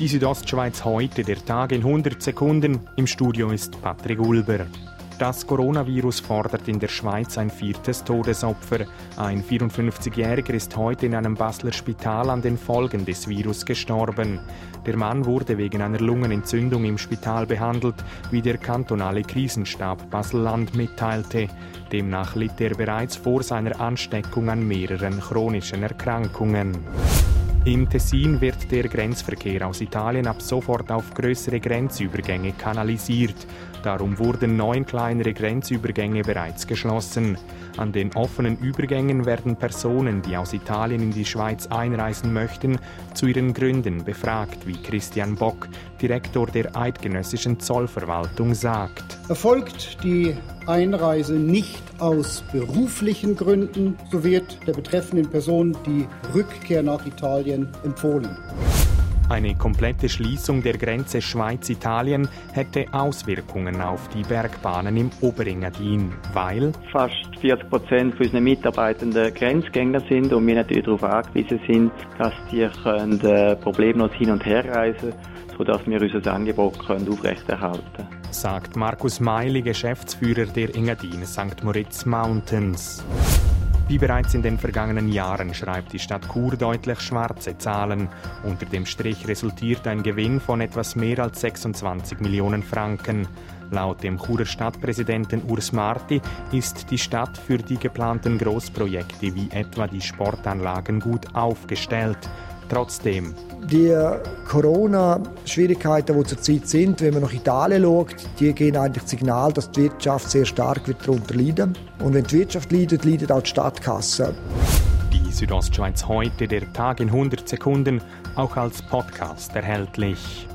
Die Südostschweiz heute, der Tag in 100 Sekunden. Im Studio ist Patrick Ulber. Das Coronavirus fordert in der Schweiz ein viertes Todesopfer. Ein 54-Jähriger ist heute in einem Basler Spital an den Folgen des Virus gestorben. Der Mann wurde wegen einer Lungenentzündung im Spital behandelt, wie der kantonale Krisenstab Basel-Land mitteilte. Demnach litt er bereits vor seiner Ansteckung an mehreren chronischen Erkrankungen. Im Tessin wird der Grenzverkehr aus Italien ab sofort auf größere Grenzübergänge kanalisiert. Darum wurden neun kleinere Grenzübergänge bereits geschlossen. An den offenen Übergängen werden Personen, die aus Italien in die Schweiz einreisen möchten, zu ihren Gründen befragt, wie Christian Bock, Direktor der Eidgenössischen Zollverwaltung, sagt. Erfolgt die Einreise nicht aus beruflichen Gründen, so wird der betreffenden Person die Rückkehr nach Italien empfohlen. Eine komplette Schließung der Grenze Schweiz-Italien hätte Auswirkungen auf die Bergbahnen im Oberengadin, weil fast 40 Prozent unserer Mitarbeitenden Grenzgänger sind und wir natürlich darauf angewiesen sind, dass die können, äh, problemlos hin und her reisen sodass wir unser Angebot können aufrechterhalten können. Sagt Markus Meili, Geschäftsführer der Engadin St. Moritz Mountains. Wie bereits in den vergangenen Jahren schreibt die Stadt Chur deutlich schwarze Zahlen. Unter dem Strich resultiert ein Gewinn von etwas mehr als 26 Millionen Franken. Laut dem Churer Stadtpräsidenten Urs Marti ist die Stadt für die geplanten Großprojekte wie etwa die Sportanlagen gut aufgestellt. Trotzdem. Die Corona-Schwierigkeiten, die zurzeit sind, wenn man nach Italien schaut, die geben eigentlich das Signal, dass die Wirtschaft sehr stark wird darunter leiden Und wenn die Wirtschaft leidet, leidet auch die Stadtkasse. Die Südostschweiz heute, der Tag in 100 Sekunden, auch als Podcast erhältlich.